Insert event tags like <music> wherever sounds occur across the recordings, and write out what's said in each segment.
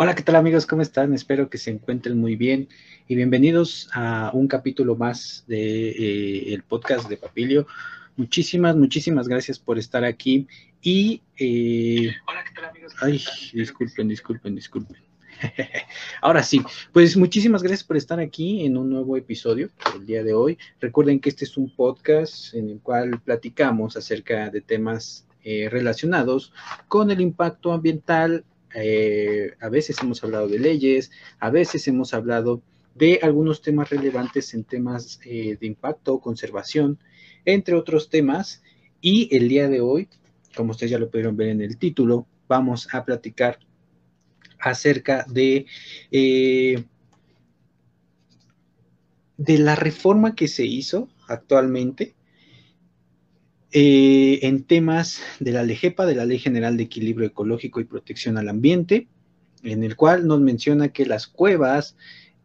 Hola, ¿qué tal amigos? ¿Cómo están? Espero que se encuentren muy bien y bienvenidos a un capítulo más de eh, el podcast de Papilio. Muchísimas, muchísimas gracias por estar aquí y... Eh, Hola, ¿qué tal amigos? Ay, disculpen, disculpen, disculpen. <laughs> Ahora sí, pues muchísimas gracias por estar aquí en un nuevo episodio el día de hoy. Recuerden que este es un podcast en el cual platicamos acerca de temas eh, relacionados con el impacto ambiental eh, a veces hemos hablado de leyes, a veces hemos hablado de algunos temas relevantes en temas eh, de impacto, conservación, entre otros temas. Y el día de hoy, como ustedes ya lo pudieron ver en el título, vamos a platicar acerca de, eh, de la reforma que se hizo actualmente eh, en temas de la LEGEPA, de la Ley General de Equilibrio Ecológico y Protección al Ambiente, en el cual nos menciona que las cuevas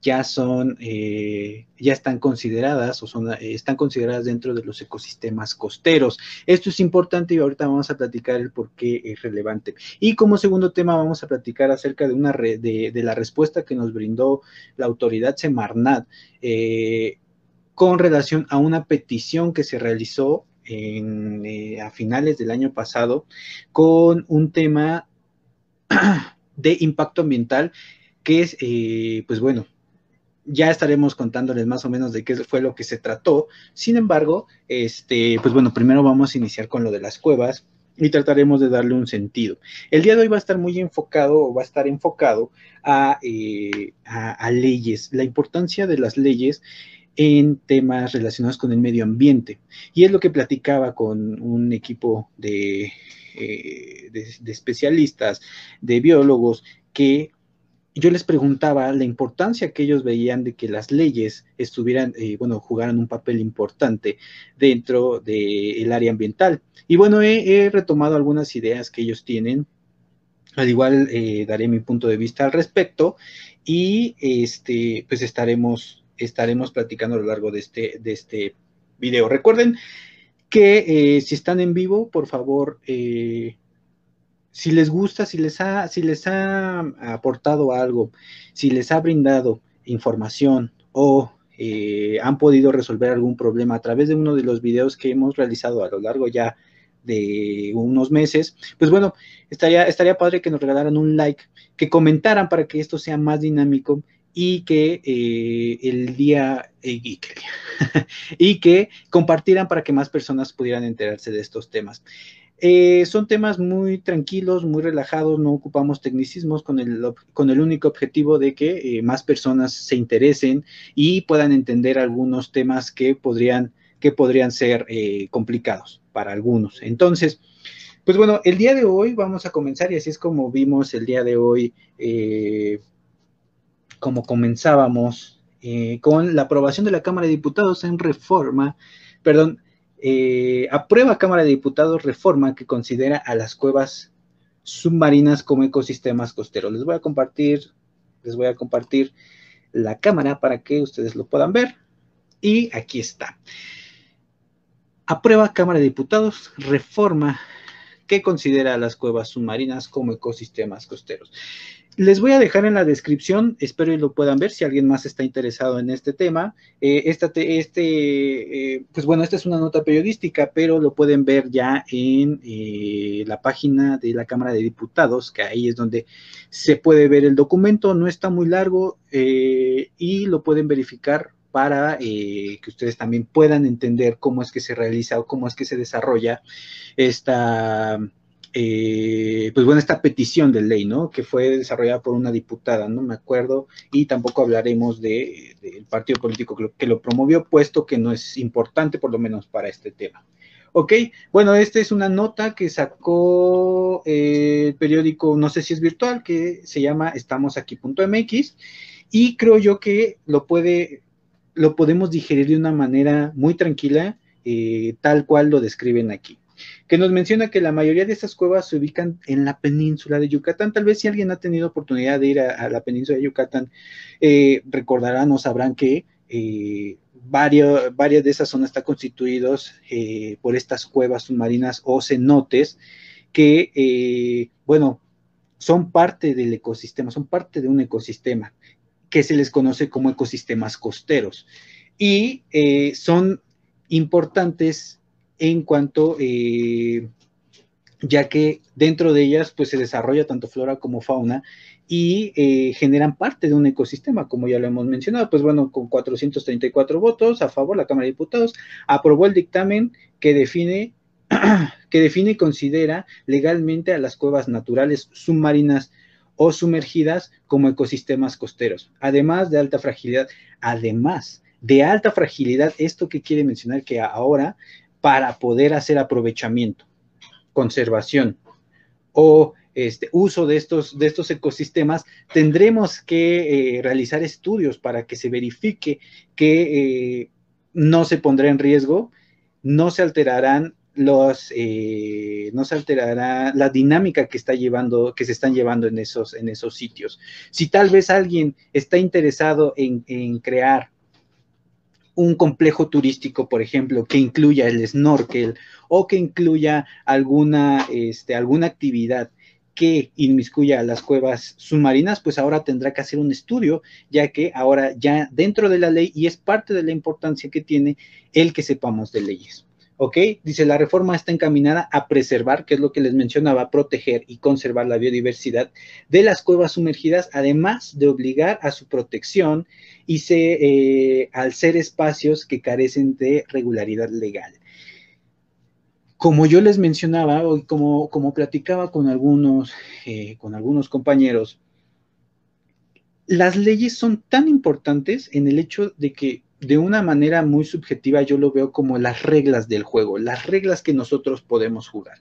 ya son, eh, ya están consideradas o son, están consideradas dentro de los ecosistemas costeros. Esto es importante y ahorita vamos a platicar el por qué es relevante. Y como segundo tema vamos a platicar acerca de una de, la respuesta que nos brindó la autoridad Semarnat eh, con relación a una petición que se realizó eh, a finales del año pasado con un tema <clears throat> de impacto ambiental que es, eh, pues bueno, ya estaremos contándoles más o menos de qué fue lo que se trató. Sin embargo, este, pues bueno, primero vamos a iniciar con lo de las cuevas y trataremos de darle un sentido. El día de hoy va a estar muy enfocado o va a estar enfocado a, eh, a leyes, la importancia de las leyes en temas relacionados con el medio ambiente. Y es lo que platicaba con un equipo de, eh, de, especialistas, de biólogos, que yo les preguntaba la importancia que ellos veían de que las leyes estuvieran, eh, bueno, jugaran un papel importante dentro del área ambiental. Y bueno, he, retomado algunas ideas que ellos tienen. Al igual eh, daré mi punto de vista al respecto y este, pues estaremos estaremos platicando a lo largo de este, de este video. Recuerden que eh, si están en vivo, por favor, eh, si les gusta, si les, ha, si les ha aportado algo, si les ha brindado información o eh, han podido resolver algún problema a través de uno de los videos que hemos realizado a lo largo ya de unos meses, pues bueno, estaría, estaría padre que nos regalaran un like, que comentaran para que esto sea más dinámico y que eh, el día eh, <laughs> y, que, compartieran para que más personas pudieran enterarse de estos temas. Eh, son temas muy tranquilos, muy relajados, no ocupamos tecnicismos con el, con el único objetivo de que más personas se interesen y puedan entender algunos temas que podrían, que podrían ser complicados para algunos. Entonces, pues bueno, el día de hoy vamos a comenzar y así es como vimos el día de hoy como comenzábamos, eh, con la aprobación de la Cámara de Diputados en reforma, perdón, eh, aprueba Cámara de Diputados reforma que considera a las cuevas submarinas como ecosistemas costeros. Les voy a compartir, les voy a compartir la cámara para que ustedes lo puedan ver. Y aquí está. Aprueba Cámara de Diputados reforma que considera a las cuevas submarinas como ecosistemas costeros. Les voy a dejar en la descripción, espero y lo puedan ver si alguien más está interesado en este tema. Eh, este, eh, pues bueno, esta es una nota periodística, pero lo pueden ver ya en eh, la página de la Cámara de Diputados, que ahí es donde se puede ver el documento. No está muy largo y lo pueden verificar para que ustedes también puedan entender cómo es que se realiza o cómo es que se desarrolla esta eh, pues bueno, esta petición de ley, ¿no? Que fue desarrollada por una diputada, no me acuerdo, y tampoco hablaremos del de, partido político que lo, promovió, puesto que no es importante, por lo menos para este tema. Ok, bueno, esta es una nota que sacó eh, el periódico, no sé si es virtual, que se llama estamosaquí.mx, y creo yo que lo puede, lo podemos digerir de una manera muy tranquila, eh, tal cual lo describen aquí que nos menciona que la mayoría de estas cuevas se ubican en la península de Yucatán. Tal vez si alguien ha tenido oportunidad de ir a, la península de Yucatán, eh, recordarán o sabrán que eh, varias de esas zonas están constituidos eh, por estas cuevas submarinas o cenotes que, bueno, son parte del ecosistema, son parte de un ecosistema que se les conoce como ecosistemas costeros y eh, son importantes en cuanto, eh, ya que dentro de ellas pues se desarrolla tanto flora como fauna y eh, generan parte de un ecosistema, como ya lo hemos mencionado. Pues bueno, con 434 votos a favor, la Cámara de Diputados aprobó el dictamen que define, <clears throat> que define y considera legalmente a las cuevas naturales submarinas o sumergidas como ecosistemas costeros, además de alta fragilidad, además de alta fragilidad, esto que quiere mencionar que ahora para poder hacer aprovechamiento, conservación o este, uso de estos, de estos ecosistemas, tendremos que eh, realizar estudios para que se verifique que eh, no se pondrá en riesgo, no se alterarán los, eh, no se alterará la dinámica que está llevando, que se están llevando en esos, en esos sitios. Si tal vez alguien está interesado en, en crear un complejo turístico, por ejemplo, que incluya el snorkel o que incluya alguna, este, alguna actividad que inmiscuya a las cuevas submarinas, pues ahora tendrá que hacer un estudio, ya que ahora ya dentro de la ley y es parte de la importancia que tiene el que sepamos de leyes. ¿Ok? Dice, la reforma está encaminada a preservar, que es lo que les mencionaba, proteger y conservar la biodiversidad de las cuevas sumergidas, además de obligar a su protección y se, eh, al ser espacios que carecen de regularidad legal. Como yo les mencionaba como, como platicaba con algunos, eh, con algunos compañeros, las leyes son tan importantes en el hecho de que de una manera muy subjetiva yo lo veo como las reglas del juego, las reglas que nosotros podemos jugar.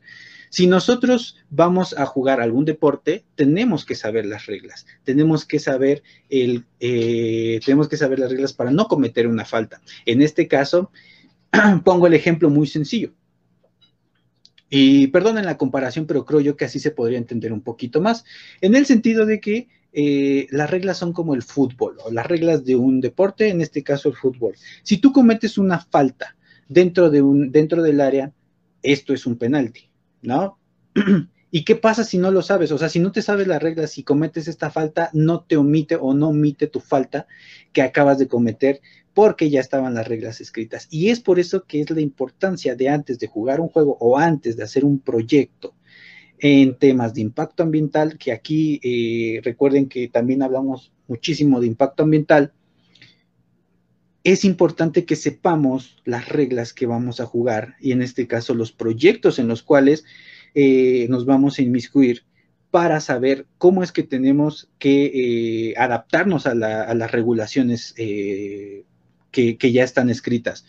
Si nosotros vamos a jugar algún deporte, tenemos que saber las reglas, tenemos que saber el, eh, tenemos que saber las reglas para no cometer una falta. En este caso, <clears throat> pongo el ejemplo muy sencillo. Y perdonen la comparación, pero creo yo que así se podría entender un poquito más, en el sentido de que eh, las reglas son como el fútbol o las reglas de un deporte, en este caso el fútbol. Si tú cometes una falta dentro, de un, dentro del área, esto es un penalti, ¿no? <clears throat> ¿Y qué pasa si no lo sabes? O sea, si no te sabes las reglas, y cometes esta falta, no te omite o no omite tu falta que acabas de cometer porque ya estaban las reglas escritas. Y es por eso que es la importancia de antes de jugar un juego o antes de hacer un proyecto en temas de impacto ambiental, que aquí eh, recuerden que también hablamos muchísimo de impacto ambiental, es importante que sepamos las reglas que vamos a jugar y en este caso los proyectos en los cuales eh, nos vamos a inmiscuir para saber cómo es que tenemos que eh, adaptarnos a, las regulaciones que, que, ya están escritas.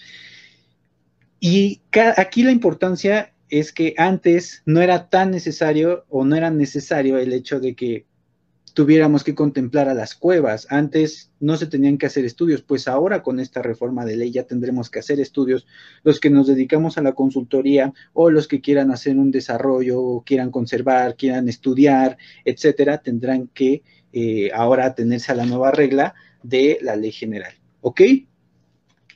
Y aquí la importancia es que antes no era tan necesario o no era necesario el hecho de que tuviéramos que contemplar a las cuevas. Antes no se tenían que hacer estudios, pues ahora con esta reforma de ley ya tendremos que hacer estudios. Los que nos dedicamos a la consultoría o los que quieran hacer un desarrollo quieran conservar, quieran estudiar, etcétera, tendrán que eh, ahora atenerse a la nueva regla de la ley general. ¿Ok?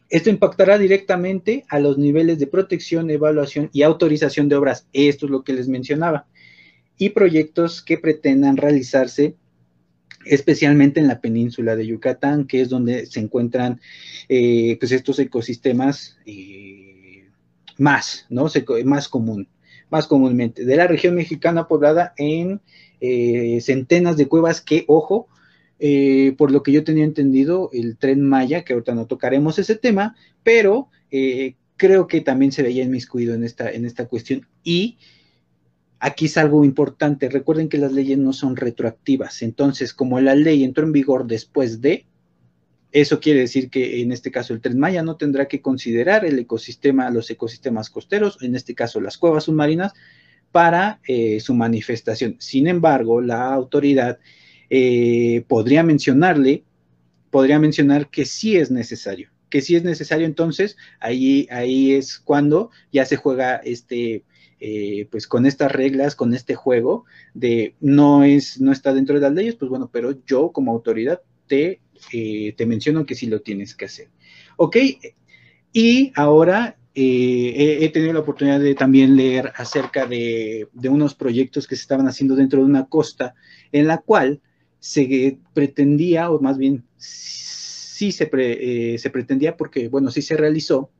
Esto impactará directamente a los niveles de protección, evaluación y autorización de obras. Esto es lo que les mencionaba. Y proyectos que pretendan realizarse especialmente en la península de Yucatán, que es donde se encuentran eh, pues estos ecosistemas eh, más, ¿no? más común, más comúnmente. De la región mexicana poblada en eh, centenas de cuevas que, ojo, eh, por lo que yo tenía entendido, el tren Maya, que ahorita no tocaremos ese tema, pero eh, creo que también se veía inmiscuido en esta, en esta cuestión. Y aquí es algo importante, recuerden que las leyes no son retroactivas, entonces como la ley entró en vigor después de, eso quiere decir que en este caso el tren Maya no tendrá que considerar el ecosistema, los ecosistemas costeros, en este caso las cuevas submarinas, para eh, su manifestación. Sin embargo, la autoridad eh, podría mencionarle, podría mencionar que sí es necesario, que sí es necesario, entonces ahí, ahí es cuando ya se juega este, eh, pues con estas reglas, con este juego de no es, no está dentro de las leyes, pues bueno, pero yo como autoridad te, eh, te menciono que sí lo tienes que hacer. Ok, y ahora he, tenido la oportunidad de también leer acerca de, unos proyectos que se estaban haciendo dentro de una costa en la cual se pretendía, o más bien sí se, eh, se pretendía, porque bueno, sí se realizó,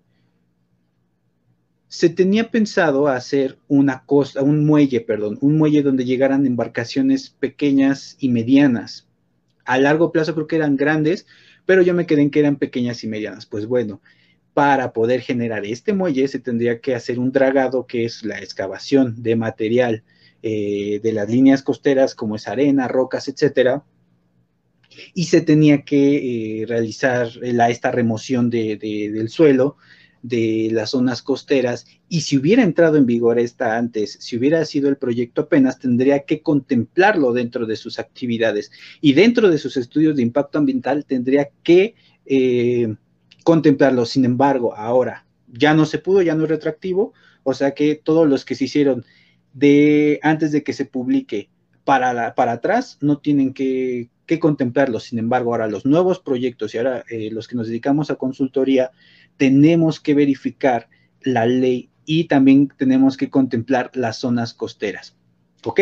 se tenía pensado hacer una costa, un muelle, perdón, un muelle donde llegaran embarcaciones pequeñas y medianas. A largo plazo creo que eran grandes, pero yo me quedé en que eran pequeñas y medianas. Pues bueno, para poder generar este muelle se tendría que hacer un dragado, que es la excavación de material eh, de las líneas costeras, como es arena, rocas, etcétera, y se tenía que eh, realizar la, esta remoción del suelo de las zonas costeras y si hubiera entrado en vigor esta antes, si hubiera sido el proyecto apenas, tendría que contemplarlo dentro de sus actividades y dentro de sus estudios de impacto ambiental tendría que eh, contemplarlo. Sin embargo, ahora ya no se pudo, ya no es retractivo, o sea que todos los que se hicieron de antes de que se publique para, para atrás no tienen que, contemplarlo. Sin embargo, ahora los nuevos proyectos y ahora eh, los que nos dedicamos a consultoría, tenemos que verificar la ley y también tenemos que contemplar las zonas costeras. ¿Ok?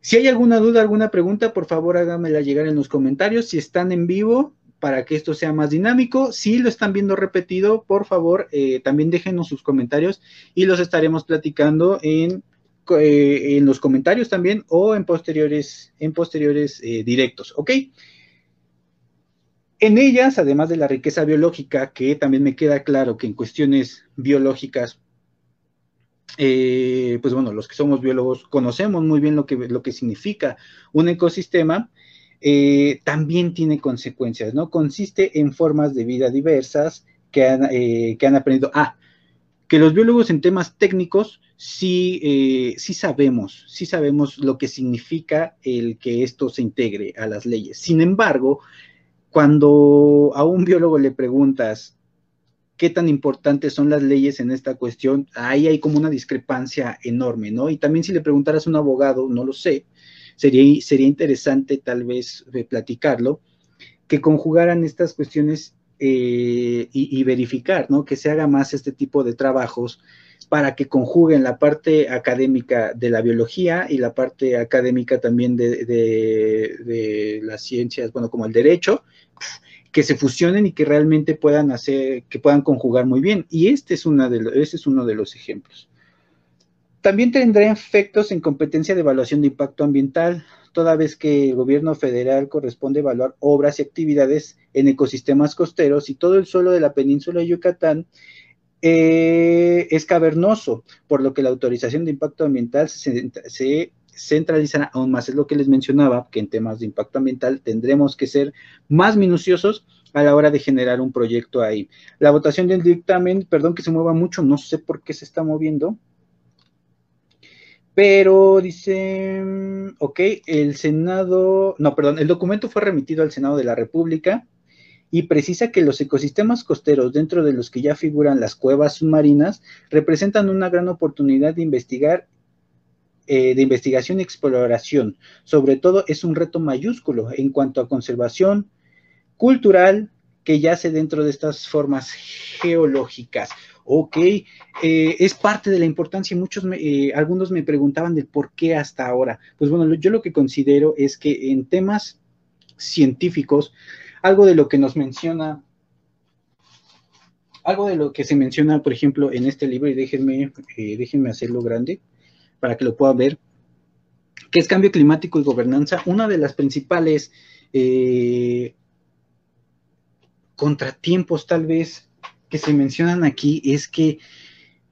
Si hay alguna duda, alguna pregunta, por favor háganmela llegar en los comentarios. Si están en vivo, para que esto sea más dinámico. Si lo están viendo repetido, por favor, eh, también déjenos sus comentarios y los estaremos platicando en, eh, en los comentarios también o en posteriores, en posteriores eh, directos, ¿ok? En ellas, además de la riqueza biológica, que también me queda claro que en cuestiones biológicas, pues bueno, los que somos biólogos conocemos muy bien lo que, lo que significa un ecosistema, eh, también tiene consecuencias, ¿no? Consiste en formas de vida diversas que han, eh, que han aprendido. Ah, que los biólogos en temas técnicos sí, eh, sí sabemos, sí sabemos lo que significa el que esto se integre a las leyes. Sin embargo, cuando a un biólogo le preguntas qué tan importantes son las leyes en esta cuestión, ahí hay como una discrepancia enorme, ¿no? Y también si le preguntaras a un abogado, no lo sé, sería, sería interesante tal vez eh, platicarlo, que conjugaran estas cuestiones eh, y, verificar, ¿no? Que se haga más este tipo de trabajos para que conjuguen la parte académica de la biología y la parte académica también de, de, las ciencias, bueno, como el derecho, que se fusionen y que realmente puedan hacer, que puedan conjugar muy bien. Y este es, una de este es uno de los ejemplos. También tendrá efectos en competencia de evaluación de impacto ambiental, toda vez que el gobierno federal corresponde evaluar obras y actividades en ecosistemas costeros y todo el suelo de la península de Yucatán eh, es cavernoso, por lo que la autorización de impacto ambiental se, se centralizará aún más. Es lo que les mencionaba, que en temas de impacto ambiental tendremos que ser más minuciosos a la hora de generar un proyecto ahí. La votación del dictamen, perdón que se mueva mucho, no sé por qué se está moviendo. Pero dice, ok, el Senado, no, perdón, el documento fue remitido al Senado de la República y precisa que los ecosistemas costeros, dentro de los que ya figuran las cuevas submarinas, representan una gran oportunidad de investigar, eh, de investigación y exploración. Sobre todo es un reto mayúsculo en cuanto a conservación cultural que yace dentro de estas formas geológicas ok, eh, es parte de la importancia muchos, eh, algunos me preguntaban de por qué hasta ahora. Pues bueno, yo lo que considero es que en temas científicos, algo de lo que nos menciona, algo de lo que se menciona, por ejemplo, en este libro, y déjenme, eh, déjenme hacerlo grande para que lo puedan ver, que es cambio climático y gobernanza, una de las principales contratiempos tal vez que se mencionan aquí es que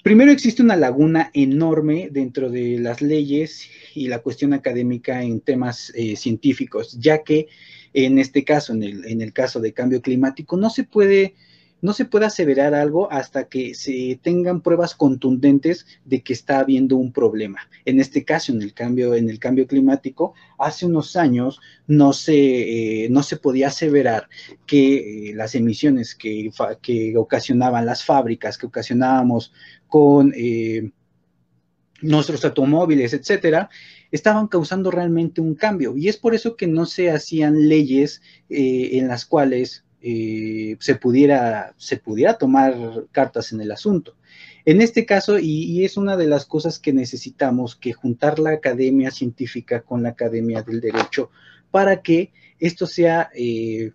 primero existe una laguna enorme dentro de las leyes y la cuestión académica en temas eh, científicos, ya que en este caso, en el, en el caso de cambio climático, no se puede no se puede aseverar algo hasta que se tengan pruebas contundentes de que está habiendo un problema. En este caso, en el cambio, en el cambio climático, hace unos años no se, eh, no se podía aseverar que eh, las emisiones que, que, ocasionaban las fábricas, que ocasionábamos con eh, nuestros automóviles, etcétera, estaban causando realmente un cambio. Y es por eso que no se hacían leyes en las cuales eh, se, pudiera, se pudiera tomar cartas en el asunto. En este caso, y, es una de las cosas que necesitamos, que juntar la academia científica con la academia del derecho para que esto sea eh,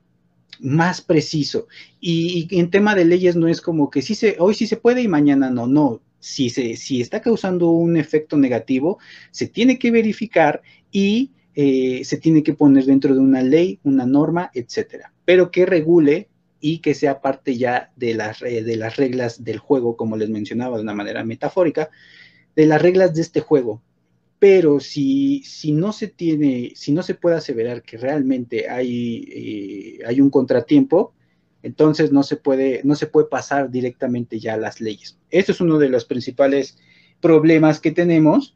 más preciso. Y, en tema de leyes no es como que sí se, hoy sí se puede y mañana no, no. Si, se, si está causando un efecto negativo, se tiene que verificar y eh, se tiene que poner dentro de una ley, una norma, etcétera, pero que regule y que sea parte ya de las, de las reglas del juego, como les mencionaba de una manera metafórica, de las reglas de este juego. Pero si, si no se tiene, si no se puede aseverar que realmente hay, eh, hay un contratiempo, entonces no se puede, no se puede pasar directamente ya a las leyes. Eso es uno de los principales problemas que tenemos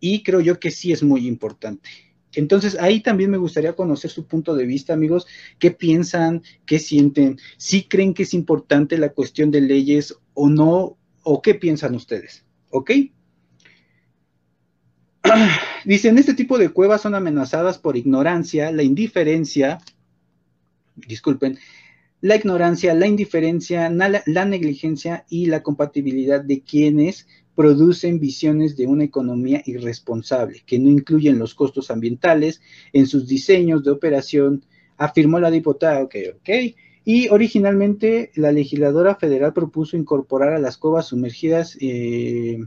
y creo yo que sí es muy importante. Entonces, ahí también me gustaría conocer su punto de vista, amigos. ¿Qué piensan? ¿Qué sienten? ¿Sí creen que es importante la cuestión de leyes o no? ¿O qué piensan ustedes? ¿Ok? <clears throat> Dicen, este tipo de cuevas son amenazadas por ignorancia, la indiferencia, disculpen, la ignorancia, la indiferencia, la negligencia y la compatibilidad de quienes producen visiones de una economía irresponsable, que no incluyen los costos ambientales en sus diseños de operación, afirmó la diputada, ok, ok, y originalmente la legisladora federal propuso incorporar a las cuevas sumergidas eh,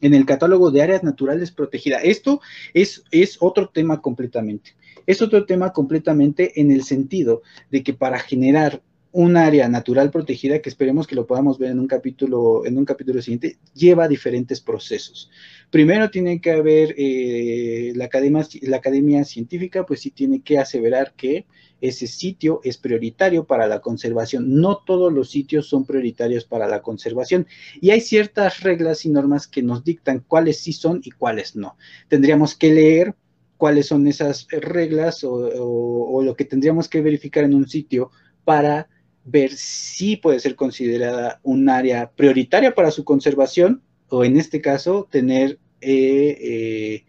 en el catálogo de áreas naturales protegidas. Esto es, es otro tema completamente. Es otro tema completamente en el sentido de que para generar un área natural protegida que esperemos que lo podamos ver en un capítulo, en un capítulo siguiente, lleva diferentes procesos. Primero tiene que haber eh, la, academia, la academia científica, pues sí tiene que aseverar que ese sitio es prioritario para la conservación. No todos los sitios son prioritarios para la conservación y hay ciertas reglas y normas que nos dictan cuáles sí son y cuáles no. Tendríamos que leer cuáles son esas reglas o, o lo que tendríamos que verificar en un sitio para ver si puede ser considerada un área prioritaria para su conservación o en este caso tener eh, eh,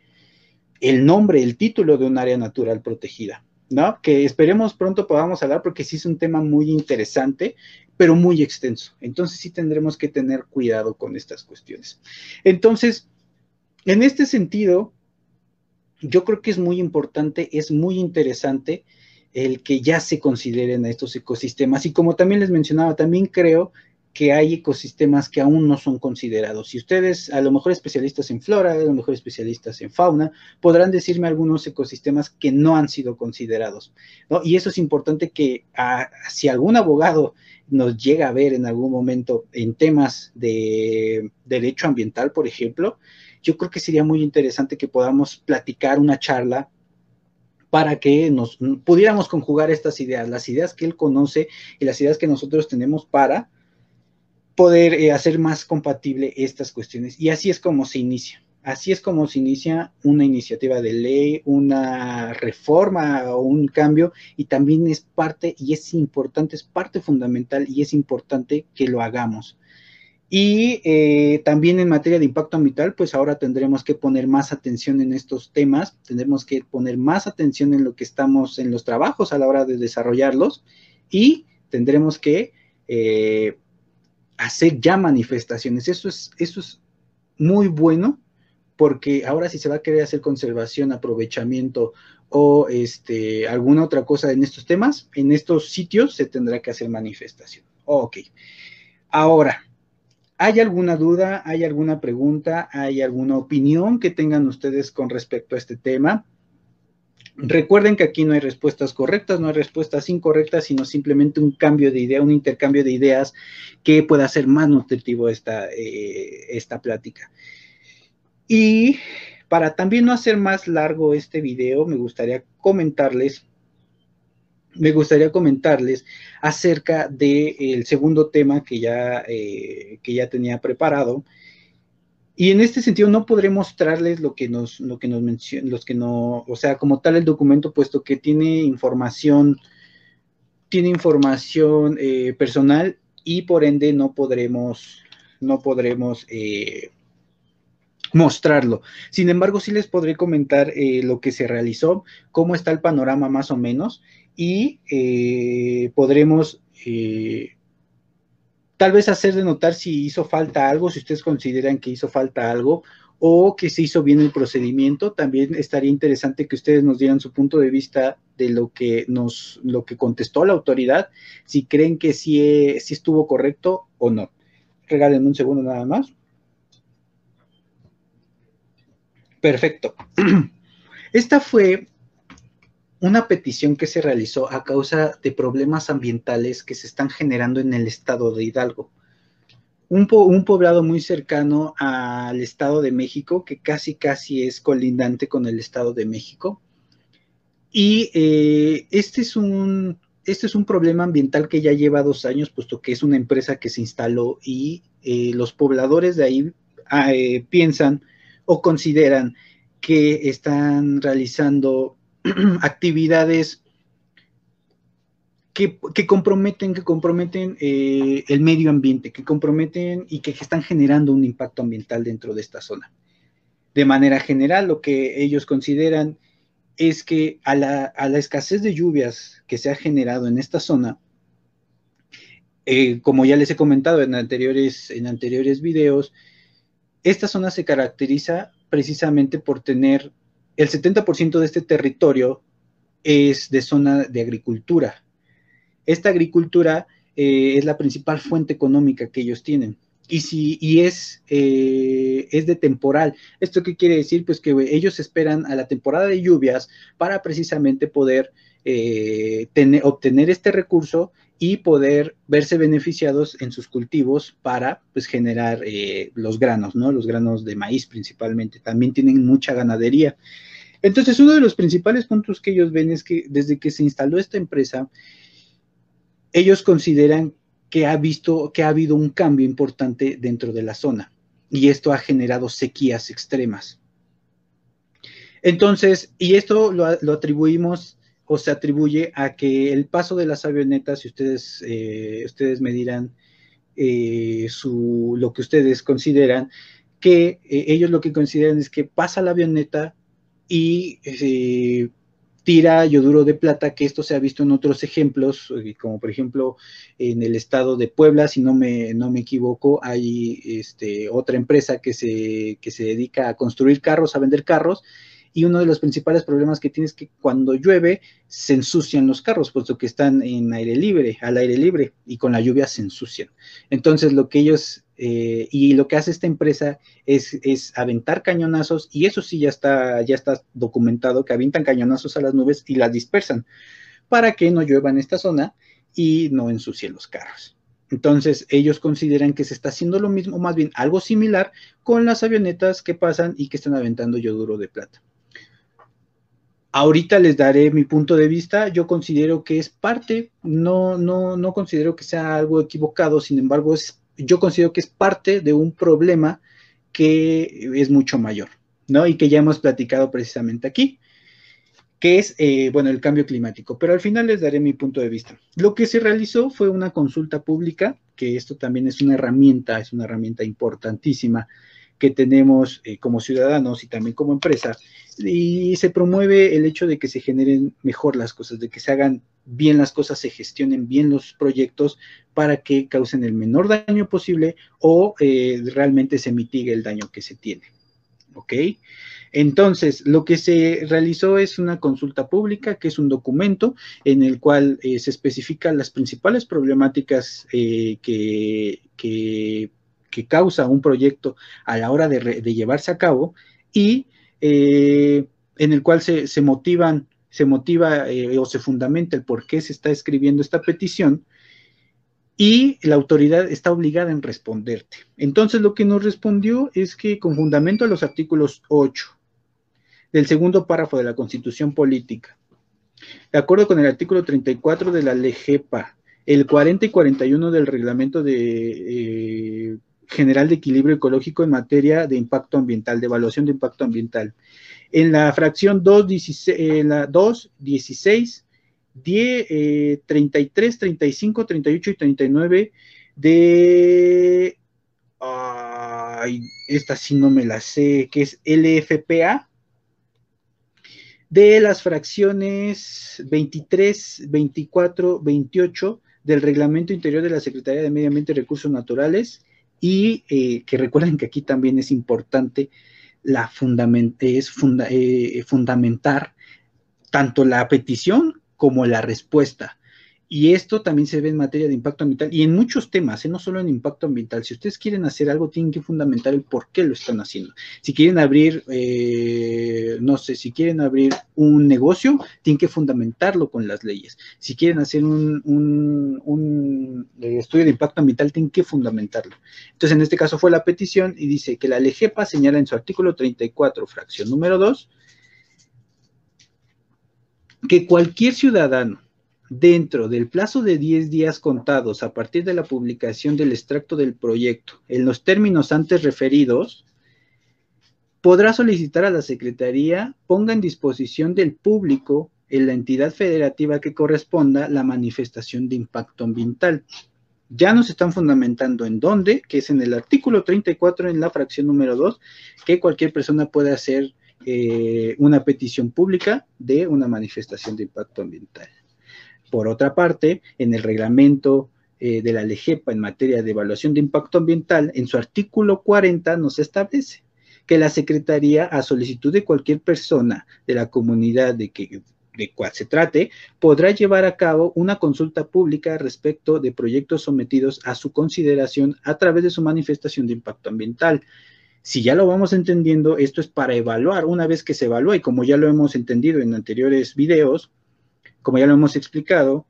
el nombre, el título de un área natural protegida, ¿no? Que esperemos pronto podamos hablar porque sí es un tema muy interesante, pero muy extenso. Entonces sí tendremos que tener cuidado con estas cuestiones. Entonces, en este sentido, yo creo que es muy importante, es muy interesante el que ya se consideren a estos ecosistemas. Y como también les mencionaba, también creo que hay ecosistemas que aún no son considerados. Si ustedes, a lo mejor especialistas en flora, a lo mejor especialistas en fauna, podrán decirme algunos ecosistemas que no han sido considerados. Y eso es importante que si algún abogado nos llega a ver en algún momento en temas de derecho ambiental, por ejemplo, yo creo que sería muy interesante que podamos platicar una charla para que nos pudiéramos conjugar estas ideas, las ideas que él conoce y las ideas que nosotros tenemos para poder eh, hacer más compatible estas cuestiones. Y así es como se inicia. Así es como se inicia una iniciativa de ley, una reforma o un cambio, y también es parte, y es importante, es parte fundamental, y es importante que lo hagamos. Y eh, también en materia de impacto ambiental, pues ahora tendremos que poner más atención en estos temas, tendremos que poner más atención en lo que estamos, en los trabajos a la hora de desarrollarlos y tendremos que eh, hacer ya manifestaciones. Eso es, eso es muy bueno porque ahora si se va a querer hacer conservación, aprovechamiento o este, alguna otra cosa en estos temas, en estos sitios se tendrá que hacer manifestación. Ok. Ahora, ¿Hay alguna duda? ¿Hay alguna pregunta? ¿Hay alguna opinión que tengan ustedes con respecto a este tema? Recuerden que aquí no hay respuestas correctas, no hay respuestas incorrectas, sino simplemente un cambio de idea, un intercambio de ideas que pueda hacer más nutritivo esta, eh, esta plática. Y para también no hacer más largo este video, me gustaría comentarles me gustaría comentarles acerca del segundo tema que ya, eh, que ya tenía preparado. Y en este sentido no podré mostrarles lo que nos, lo que nos menciona, los que no, o sea, como tal el documento, puesto que tiene información, tiene información eh, personal y por ende no podremos, no podremos eh, mostrarlo. Sin embargo, sí les podré comentar eh, lo que se realizó, cómo está el panorama más o menos y eh, podremos eh, tal vez hacer de notar si hizo falta algo, si ustedes consideran que hizo falta algo o que se hizo bien el procedimiento. También estaría interesante que ustedes nos dieran su punto de vista de lo que nos, lo que contestó la autoridad, si creen que sí, sí estuvo correcto o no. Regalen un segundo nada más. Perfecto. <clears throat> Esta fue una petición que se realizó a causa de problemas ambientales que se están generando en el estado de Hidalgo. Un, poblado muy cercano al estado de México, que casi casi es colindante con el estado de México. Y eh, este, es un, este es un problema ambiental que ya lleva dos años, puesto que es una empresa que se instaló y eh, los pobladores de ahí ah, eh, piensan o consideran que están realizando <clears throat> actividades que, comprometen, que comprometen eh, el medio ambiente, que comprometen y que, están generando un impacto ambiental dentro de esta zona. De manera general, lo que ellos consideran es que a la, escasez de lluvias que se ha generado en esta zona, eh, como ya les he comentado en anteriores, en anteriores videos, esta zona se caracteriza precisamente por tener el 70% de este territorio es de zona de agricultura. Esta agricultura eh, es la principal fuente económica que ellos tienen. Y, y es, eh, es de temporal. ¿Esto qué quiere decir? Pues que ellos esperan a la temporada de lluvias para precisamente poder eh, obtener este recurso y poder verse beneficiados en sus cultivos para pues, generar eh, los granos, ¿no? Los granos de maíz principalmente. También tienen mucha ganadería. Entonces, uno de los principales puntos que ellos ven es que desde que se instaló esta empresa, ellos consideran que ha visto que ha habido un cambio importante dentro de la zona y esto ha generado sequías extremas. Entonces, y esto lo, lo atribuimos o se atribuye a que el paso de las avionetas, si ustedes, eh, ustedes me dirán eh, su, lo que ustedes consideran, que eh, ellos lo que consideran es que pasa la avioneta y tira yoduro de plata, que esto se ha visto en otros ejemplos, como por ejemplo en el estado de Puebla, si no me, no me equivoco, hay este, otra empresa que se, que se dedica a construir carros, a vender carros, y uno de los principales problemas que tienes es que cuando llueve se ensucian los carros, puesto que están en aire libre, al aire libre, y con la lluvia se ensucian. Entonces, lo que ellos, eh, y lo que hace esta empresa es, es, aventar cañonazos, y eso sí ya está, ya está documentado, que avientan cañonazos a las nubes y las dispersan, para que no llueva en esta zona y no ensucien los carros. Entonces, ellos consideran que se está haciendo lo mismo, más bien algo similar con las avionetas que pasan y que están aventando yoduro de plata. Ahorita les daré mi punto de vista. Yo considero que es parte, no, no, no considero que sea algo equivocado, sin embargo, es, yo considero que es parte de un problema que es mucho mayor, ¿no? Y que ya hemos platicado precisamente aquí, que es, eh, bueno, el cambio climático. Pero al final les daré mi punto de vista. Lo que se realizó fue una consulta pública, que esto también es una herramienta, es una herramienta importantísima que tenemos eh, como ciudadanos y también como empresa, y se promueve el hecho de que se generen mejor las cosas, de que se hagan bien las cosas, se gestionen bien los proyectos para que causen el menor daño posible o eh, realmente se mitigue el daño que se tiene. ¿Ok? Entonces, lo que se realizó es una consulta pública, que es un documento en el cual eh, se especifican las principales problemáticas que, que que causa un proyecto a la hora de, llevarse a cabo y eh, en el cual se, motivan, se motiva eh, o se fundamenta el por qué se está escribiendo esta petición y la autoridad está obligada en responderte. Entonces lo que nos respondió es que con fundamento a los artículos 8 del segundo párrafo de la Constitución Política, de acuerdo con el artículo 34 de la LEGEPA, el 40 y 41 del reglamento de eh, general de equilibrio ecológico en materia de impacto ambiental, de evaluación de impacto ambiental. En la fracción 2.16, en la 2, 16, 10, 33, 35, 38 y 39 de... ay, esta sí no me la sé, que es LFPA, de las fracciones 23, 24, 28 del Reglamento Interior de la Secretaría de Medio Ambiente y Recursos Naturales y eh, que recuerden que aquí también es importante la es eh, fundamentar tanto la petición como la respuesta. Y esto también se ve en materia de impacto ambiental y en muchos temas, ¿eh? no solo en impacto ambiental. Si ustedes quieren hacer algo, tienen que fundamentar el por qué lo están haciendo. Si quieren abrir, eh, no sé, si quieren abrir un negocio, tienen que fundamentarlo con las leyes. Si quieren hacer un, un eh, estudio de impacto ambiental, tienen que fundamentarlo. Entonces, en este caso fue la petición y dice que la LEGEPA señala en su artículo 34, fracción número 2, que cualquier ciudadano dentro del plazo de 10 días contados a partir de la publicación del extracto del proyecto, en los términos antes referidos, podrá solicitar a la Secretaría ponga en disposición del público en la entidad federativa que corresponda la manifestación de impacto ambiental. Ya nos están fundamentando en dónde, que es en el artículo 34 en la fracción número 2, que cualquier persona puede hacer eh, una petición pública de una manifestación de impacto ambiental. Por otra parte, en el reglamento eh, de la LEGEPA en materia de evaluación de impacto ambiental, en su artículo 40 nos establece que la Secretaría, a solicitud de cualquier persona de la comunidad de que de cual se trate, podrá llevar a cabo una consulta pública respecto de proyectos sometidos a su consideración a través de su manifestación de impacto ambiental. Si ya lo vamos entendiendo, esto es para evaluar. Una vez que se evalúa, y como ya lo hemos entendido en anteriores videos, como ya lo hemos explicado,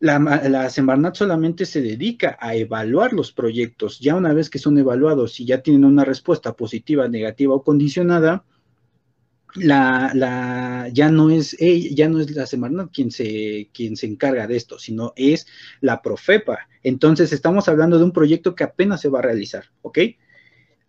la, Semarnat solamente se dedica a evaluar los proyectos. Ya una vez que son evaluados y ya tienen una respuesta positiva, negativa o condicionada, la, ya no es ya no es la Semarnat quien se, quien se encarga de esto, sino es la Profepa. Entonces estamos hablando de un proyecto que apenas se va a realizar, ¿ok?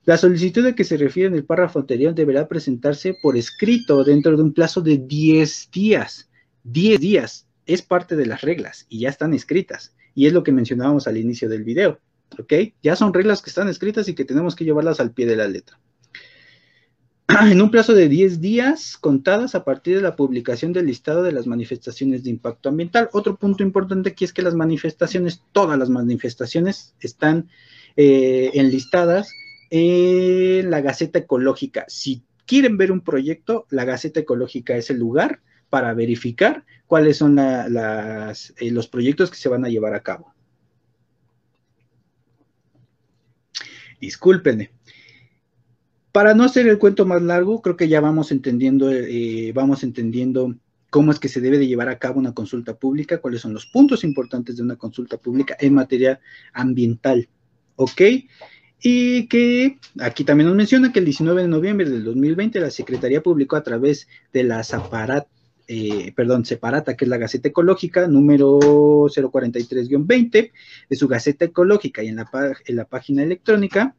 La solicitud de que se refiere en el párrafo anterior deberá presentarse por escrito dentro de un plazo de 10 días 10 días es parte de las reglas y ya están escritas. Y es lo que mencionábamos al inicio del video. ¿Ok? Ya son reglas que están escritas y que tenemos que llevarlas al pie de la letra. <clears throat> En un plazo de 10 días contadas a partir de la publicación del listado de las manifestaciones de impacto ambiental. Otro punto importante aquí es que las manifestaciones, todas las manifestaciones están eh, enlistadas en la Gaceta Ecológica. Si quieren ver un proyecto, la Gaceta Ecológica es el lugar para verificar cuáles son eh, los proyectos que se van a llevar a cabo. Discúlpenme. Para no hacer el cuento más largo, creo que ya vamos entendiendo, eh, vamos entendiendo cómo es que se debe de llevar a cabo una consulta pública, cuáles son los puntos importantes de una consulta pública en materia ambiental. ¿Ok? Y que aquí también nos menciona que el 19 de noviembre del 2020 la Secretaría publicó a través de las aparat eh, perdón, separata, que es la Gaceta Ecológica, número 043-20, de su Gaceta Ecológica y en la, en la página electrónica,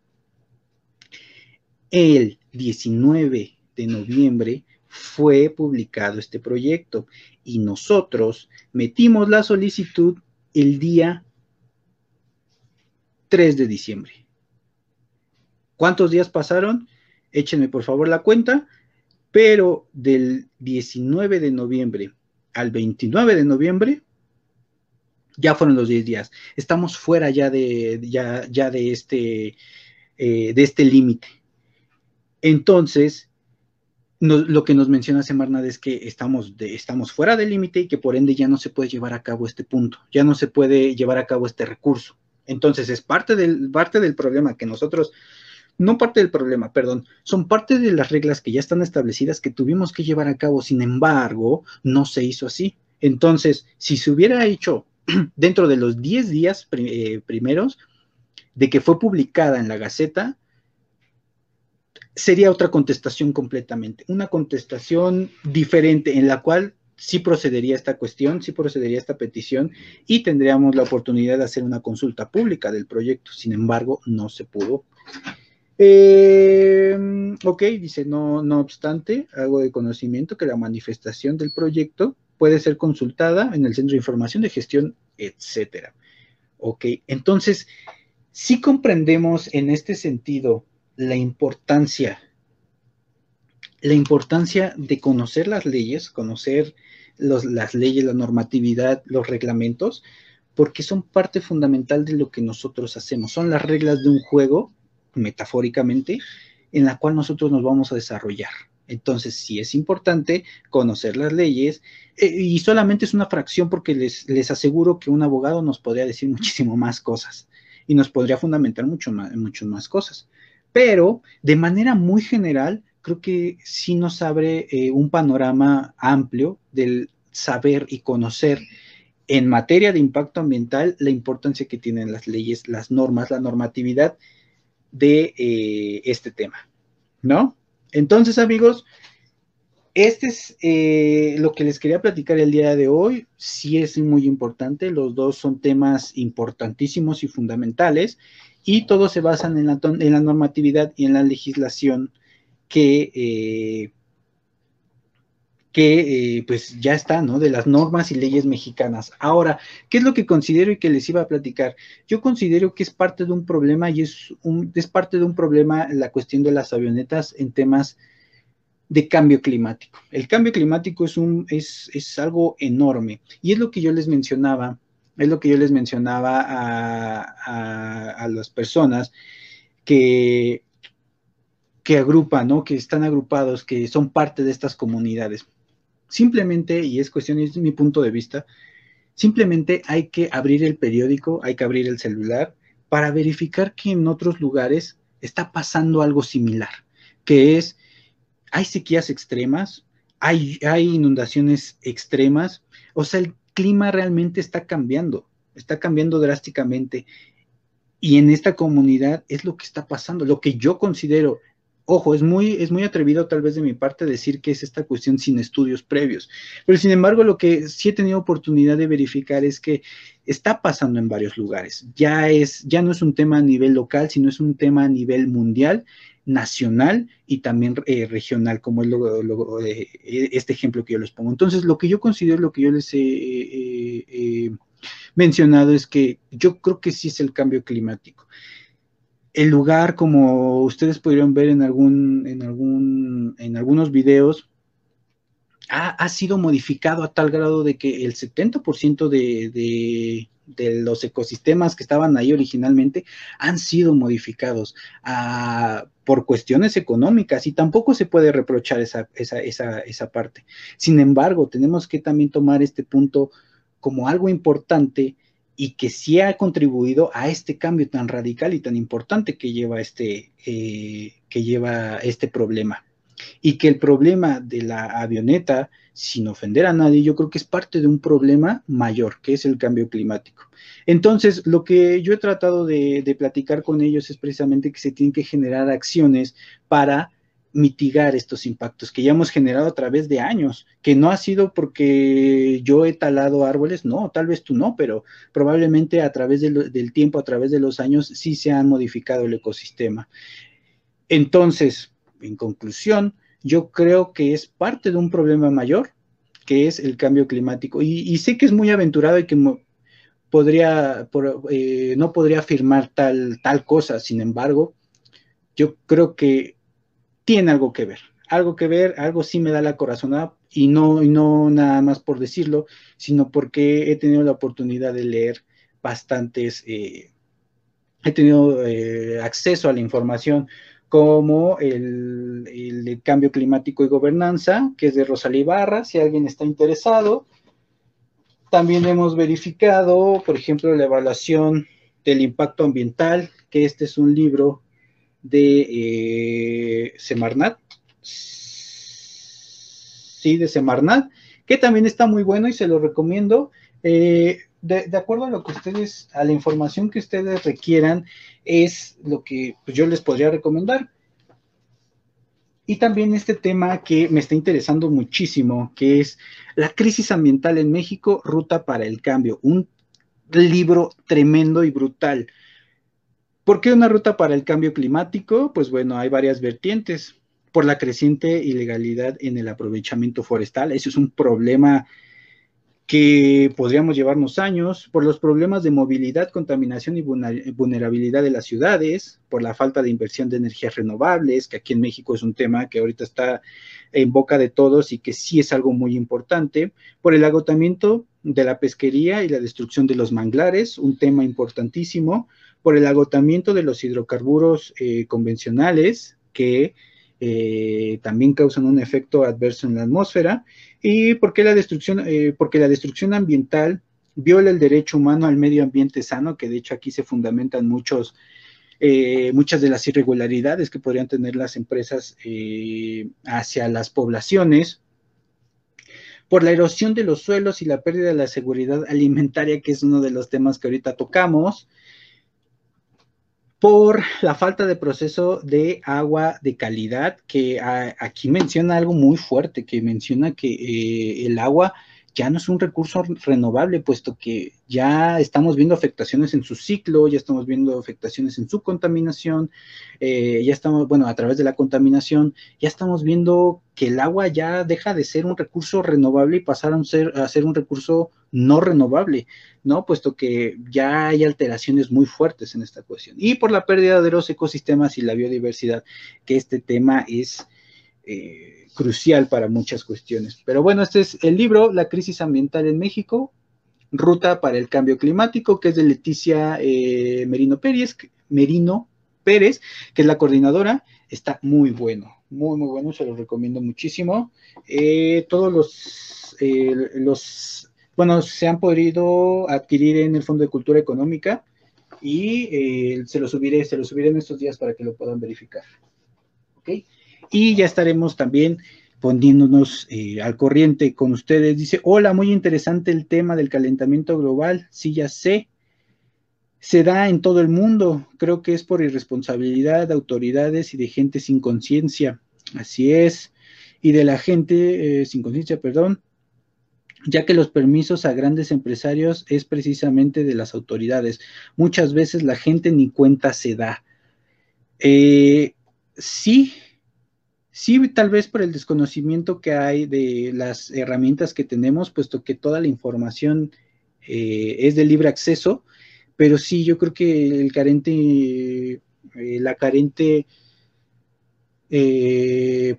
el 19 de noviembre fue publicado este proyecto y nosotros metimos la solicitud el día 3 de diciembre. ¿Cuántos días pasaron? Échenme por favor la cuenta pero del 19 de noviembre al 29 de noviembre ya fueron los 10 días. Estamos fuera ya de, ya, ya de este, eh, de este límite. Entonces, lo que nos menciona Semarnat es que estamos, de, estamos fuera del límite y que por ende ya no se puede llevar a cabo este punto, ya no se puede llevar a cabo este recurso. Entonces, es parte del, parte del problema que nosotros no parte del problema, perdón, son parte de las reglas que ya están establecidas que tuvimos que llevar a cabo, sin embargo, no se hizo así. Entonces, si se hubiera hecho <clears throat> dentro de los 10 días eh, primeros de que fue publicada en la Gaceta, sería otra contestación completamente, una contestación diferente en la cual sí procedería esta cuestión, sí procedería esta petición y tendríamos la oportunidad de hacer una consulta pública del proyecto. Sin embargo, no se pudo. Eh, ok, dice, no, no obstante, hago de conocimiento que la manifestación del proyecto puede ser consultada en el Centro de Información de Gestión, etcétera. Ok, entonces, si comprendemos en este sentido la importancia, la importancia de conocer las leyes, conocer las leyes, la normatividad, los reglamentos, porque son parte fundamental de lo que nosotros hacemos. Son las reglas de un juego, metafóricamente, en la cual nosotros nos vamos a desarrollar. Entonces, sí es importante conocer las leyes eh, y solamente es una fracción porque les, les, aseguro que un abogado nos podría decir muchísimo más cosas y nos podría fundamentar mucho más, mucho más cosas. Pero de manera muy general, creo que sí nos abre eh, un panorama amplio del saber y conocer en materia de impacto ambiental la importancia que tienen las leyes, las normas, la normatividad de eh, este tema, ¿no? Entonces, amigos, este es eh, lo que les quería platicar el día de hoy. Sí es muy importante, los dos son temas importantísimos y fundamentales y todos se basan en la, en la normatividad y en la legislación que, eh, que eh, pues ya está, ¿no? De las normas y leyes mexicanas. Ahora, ¿qué es lo que considero y que les iba a platicar? Yo considero que es parte de un problema y es, un, es parte de un problema la cuestión de las avionetas en temas de cambio climático. El cambio climático es, un, es, es algo enorme y es lo que yo les mencionaba, es lo que yo les mencionaba a, a, a las personas que, que agrupan, ¿no? que están agrupados, que son parte de estas comunidades. Simplemente, y es cuestión, es mi punto de vista, simplemente hay que abrir el periódico, hay que abrir el celular para verificar que en otros lugares está pasando algo similar, que es hay sequías extremas, hay, hay inundaciones extremas, o sea, el clima realmente está cambiando, está cambiando drásticamente. Y en esta comunidad es lo que está pasando, lo que yo considero, ojo, es muy, es muy atrevido tal vez de mi parte decir que es esta cuestión sin estudios previos, pero sin embargo lo que sí he tenido oportunidad de verificar es que está pasando en varios lugares. Ya es, ya no es un tema a nivel local, sino es un tema a nivel mundial nacional y también eh, regional, como es eh, este ejemplo que yo les pongo. Entonces, lo que yo considero, lo que yo les he mencionado es que yo creo que sí es el cambio climático. El lugar, como ustedes pudieron ver en algún, en algún, en algunos videos, ha, ha sido modificado a tal grado de que el 70% de, de de los ecosistemas que estaban ahí originalmente han sido modificados ah, por cuestiones económicas y tampoco se puede reprochar esa, esa, esa, esa parte. Sin embargo, tenemos que también tomar este punto como algo importante y que sí ha contribuido a este cambio tan radical y tan importante que lleva este, eh, que lleva este problema. Y que el problema de la avioneta sin ofender a nadie, yo creo que es parte de un problema mayor, que es el cambio climático. Entonces, lo que yo he tratado de, platicar con ellos es precisamente que se tienen que generar acciones para mitigar estos impactos que ya hemos generado a través de años, que no ha sido porque yo he talado árboles, no, tal vez tú no, pero probablemente a través del tiempo, a través de los años, sí se ha modificado el ecosistema. Entonces, en conclusión, yo creo que es parte de un problema mayor, que es el cambio climático. Y, sé que es muy aventurado y que podría, eh, no podría afirmar tal, tal cosa, sin embargo, yo creo que tiene algo que ver, algo que ver, algo sí me da la corazonada y no, no nada más por decirlo, sino porque he tenido la oportunidad de leer bastantes, eh, he tenido eh, acceso a la información como el, cambio climático y gobernanza, que es de Rosalía Ibarra, si alguien está interesado. También hemos verificado, por ejemplo, la evaluación del impacto ambiental, que este es un libro de eh, Semarnat, sí, de Semarnat, que también está muy bueno y se lo recomiendo. Eh, de, acuerdo a lo que ustedes, a la información que ustedes requieran, es lo que pues, yo les podría recomendar. Y también este tema que me está interesando muchísimo, que es La crisis ambiental en México, Ruta para el Cambio, un libro tremendo y brutal. ¿Por qué una ruta para el cambio climático? Pues bueno, hay varias vertientes. Por la creciente ilegalidad en el aprovechamiento forestal, eso es un problema que podríamos llevarnos años, por los problemas de movilidad, contaminación y vulnerabilidad de las ciudades, por la falta de inversión de energías renovables, que aquí en México es un tema que ahorita está en boca de todos y que sí es algo muy importante, por el agotamiento de la pesquería y la destrucción de los manglares, un tema importantísimo, por el agotamiento de los hidrocarburos eh, convencionales, que eh, también causan un efecto adverso en la atmósfera, y porque la destrucción, eh, porque la destrucción ambiental viola el derecho humano al medio ambiente sano, que de hecho aquí se fundamentan muchos, eh, muchas de las irregularidades que podrían tener las empresas hacia las poblaciones, por la erosión de los suelos y la pérdida de la seguridad alimentaria, que es uno de los temas que ahorita tocamos, por la falta de proceso de agua de calidad, que aquí menciona algo muy fuerte, que menciona que eh, el agua ya no es un recurso renovable, puesto que ya estamos viendo afectaciones en su ciclo, ya estamos viendo afectaciones en su contaminación, eh, ya estamos, bueno, a través de la contaminación, ya estamos viendo que el agua ya deja de ser un recurso renovable y pasaron a ser, a ser un recurso no renovable, ¿no? Puesto que ya hay alteraciones muy fuertes en esta cuestión. Y por la pérdida de los ecosistemas y la biodiversidad, que este tema es... Eh, crucial para muchas cuestiones. Pero bueno, este es el libro, La crisis ambiental en México, Ruta para el Cambio Climático, que es de Leticia eh, Merino Pérez, Merino Pérez, que es la coordinadora. Está muy bueno, muy, muy bueno, se lo recomiendo muchísimo. Eh, todos los, eh, los, bueno, se han podido adquirir en el Fondo de Cultura Económica y se lo subiré, se lo subiré en estos días para que lo puedan verificar. ¿Ok? Y ya estaremos también poniéndonos eh, al corriente con ustedes. Dice, hola, muy interesante el tema del calentamiento global. Sí, ya sé. Se da en todo el mundo. Creo que es por irresponsabilidad de autoridades y de gente sin conciencia. Así es. Y de la gente eh, sin conciencia, perdón. Ya que los permisos a grandes empresarios es precisamente de las autoridades. Muchas veces la gente ni cuenta se da. Eh, sí, Sí, tal vez por el desconocimiento que hay de las herramientas que tenemos, puesto que toda la información eh, es de libre acceso, pero sí, yo creo que el carente, eh, la carente, eh,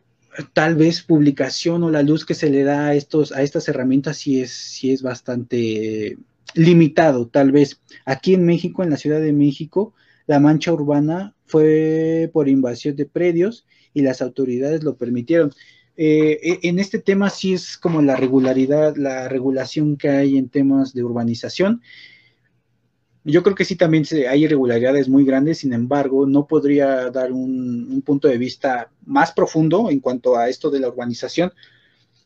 tal vez publicación o la luz que se le da a, estos, a estas herramientas sí es, sí es bastante limitado, tal vez. Aquí en México, en la Ciudad de México, la mancha urbana fue por invasión de predios y las autoridades lo permitieron. Eh, e, en este tema sí es como la regularidad, la regulación que hay en temas de urbanización. Yo creo que sí también hay irregularidades muy grandes, sin embargo, no podría dar un, punto de vista más profundo en cuanto a esto de la urbanización.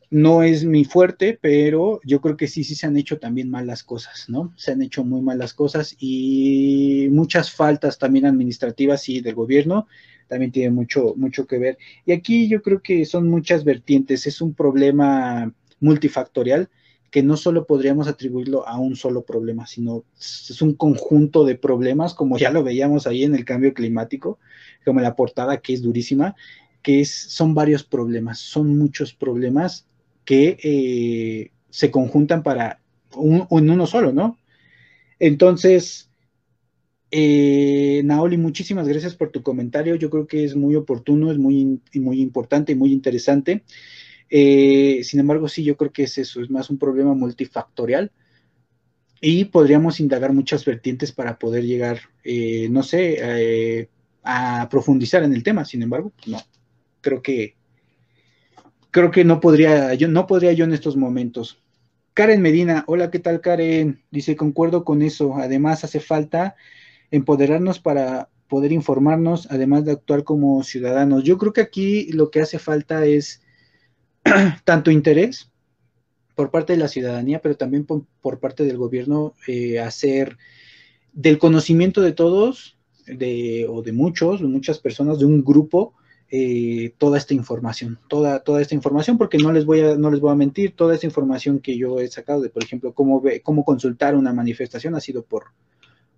No es mi fuerte, pero yo creo que sí, sí se han hecho también malas cosas, ¿no? Se han hecho muy malas cosas y muchas faltas también administrativas y del gobierno también tiene mucho, mucho que ver. Y aquí yo creo que son muchas vertientes, es un problema multifactorial que no solo podríamos atribuirlo a un solo problema, sino es un conjunto de problemas, como ya lo veíamos ahí en el cambio climático, como la portada que es durísima, que es, son varios problemas, son muchos problemas que eh, se conjuntan para un, en uno solo, ¿no? Entonces, eh, Naoli, muchísimas gracias por tu comentario. Yo creo que es muy oportuno, es muy, muy importante y muy interesante. Eh, sin embargo, sí, yo creo que es eso, es más un problema multifactorial y podríamos indagar muchas vertientes para poder llegar, eh, no sé, eh, a profundizar en el tema. Sin embargo, no, creo que creo que no podría, yo no podría yo en estos momentos. Karen Medina, hola, ¿qué tal Karen? Dice, concuerdo con eso. Además, hace falta empoderarnos para poder informarnos, además de actuar como ciudadanos. Yo creo que aquí lo que hace falta es <clears throat> tanto interés por parte de la ciudadanía, pero también por, parte del gobierno, eh, hacer del conocimiento de todos, de, o de muchos, de muchas personas, de un grupo, eh, toda esta información, toda, toda esta información, porque no les voy a, no les voy a mentir, toda esta información que yo he sacado de, por ejemplo, cómo, cómo consultar una manifestación ha sido por,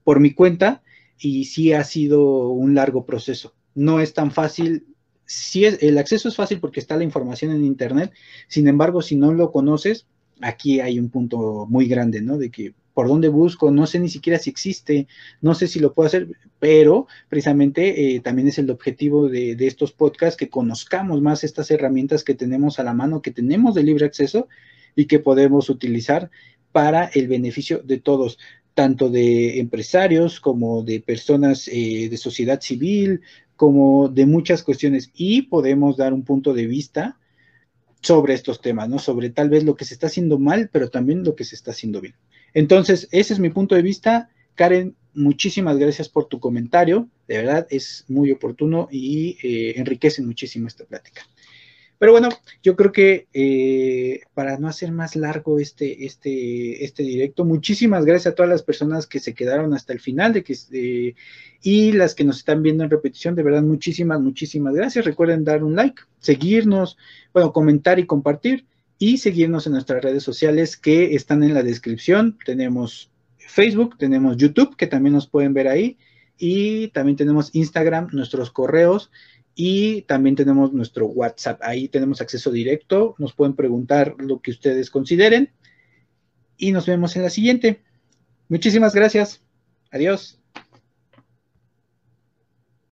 por mi cuenta y sí ha sido un largo proceso. No es tan fácil, si es, el acceso es fácil porque está la información en Internet, sin embargo, si no lo conoces, aquí hay un punto muy grande, ¿no? De que por dónde busco, no sé ni siquiera si existe, no sé si lo puedo hacer, pero precisamente eh, también es el objetivo de, de, estos podcasts, que conozcamos más estas herramientas que tenemos a la mano, que tenemos de libre acceso y que podemos utilizar para el beneficio de todos, tanto de empresarios como de personas eh, de sociedad civil, como de muchas cuestiones, y podemos dar un punto de vista sobre estos temas, ¿no? Sobre tal vez lo que se está haciendo mal, pero también lo que se está haciendo bien. Entonces, ese es mi punto de vista. Karen, muchísimas gracias por tu comentario. De verdad, es muy oportuno y eh, enriquece muchísimo esta plática. Pero bueno, yo creo que eh, para no hacer más largo este, este, este directo, muchísimas gracias a todas las personas que se quedaron hasta el final de que, y las que nos están viendo en repetición. De verdad, muchísimas, muchísimas gracias. Recuerden dar un like, seguirnos, bueno, comentar y compartir y seguirnos en nuestras redes sociales que están en la descripción. Tenemos Facebook, tenemos YouTube, que también nos pueden ver ahí, y también tenemos Instagram, nuestros correos, y también tenemos nuestro WhatsApp. Ahí tenemos acceso directo, nos pueden preguntar lo que ustedes consideren, y nos vemos en la siguiente. Muchísimas gracias. Adiós.